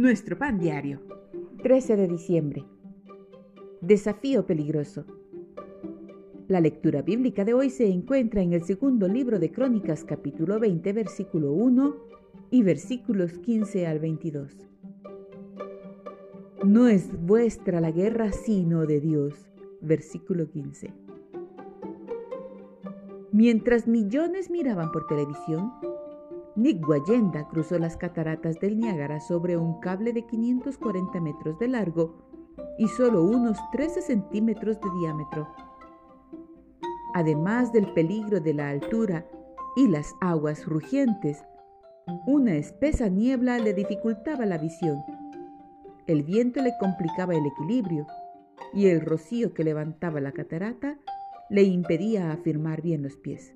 Nuestro pan diario. 13 de diciembre. Desafío peligroso. La lectura bíblica de hoy se encuentra en el segundo libro de Crónicas capítulo 20 versículo 1 y versículos 15 al 22. No es vuestra la guerra sino de Dios. Versículo 15. Mientras millones miraban por televisión, Nick Guayenda cruzó las cataratas del Niágara sobre un cable de 540 metros de largo y solo unos 13 centímetros de diámetro. Además del peligro de la altura y las aguas rugientes, una espesa niebla le dificultaba la visión. El viento le complicaba el equilibrio y el rocío que levantaba la catarata le impedía afirmar bien los pies.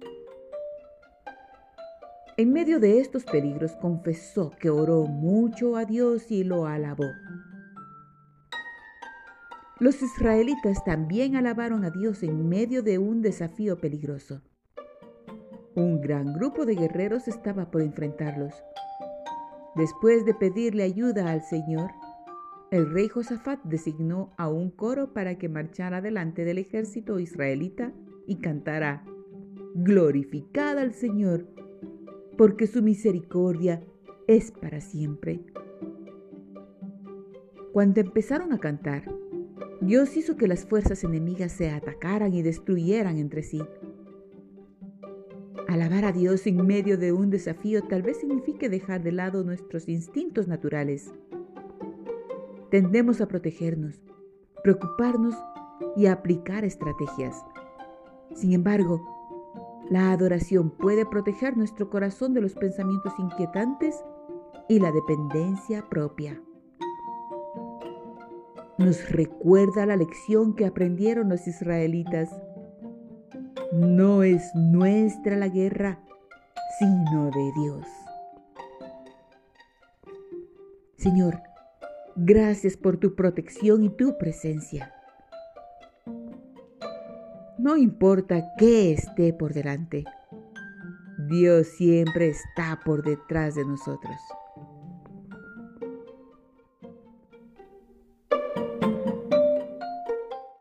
En medio de estos peligros confesó que oró mucho a Dios y lo alabó. Los israelitas también alabaron a Dios en medio de un desafío peligroso. Un gran grupo de guerreros estaba por enfrentarlos. Después de pedirle ayuda al Señor, el rey Josafat designó a un coro para que marchara delante del ejército israelita y cantara, Glorificad al Señor, porque su misericordia es para siempre. Cuando empezaron a cantar, Dios hizo que las fuerzas enemigas se atacaran y destruyeran entre sí. Alabar a Dios en medio de un desafío tal vez signifique dejar de lado nuestros instintos naturales Tendemos a protegernos, preocuparnos y aplicar estrategias. Sin embargo, la adoración puede proteger nuestro corazón de los pensamientos inquietantes y la dependencia propia. Nos recuerda la lección que aprendieron los israelitas. No es nuestra la guerra, sino de Dios. Señor, Gracias por tu protección y tu presencia. No importa qué esté por delante, Dios siempre está por detrás de nosotros.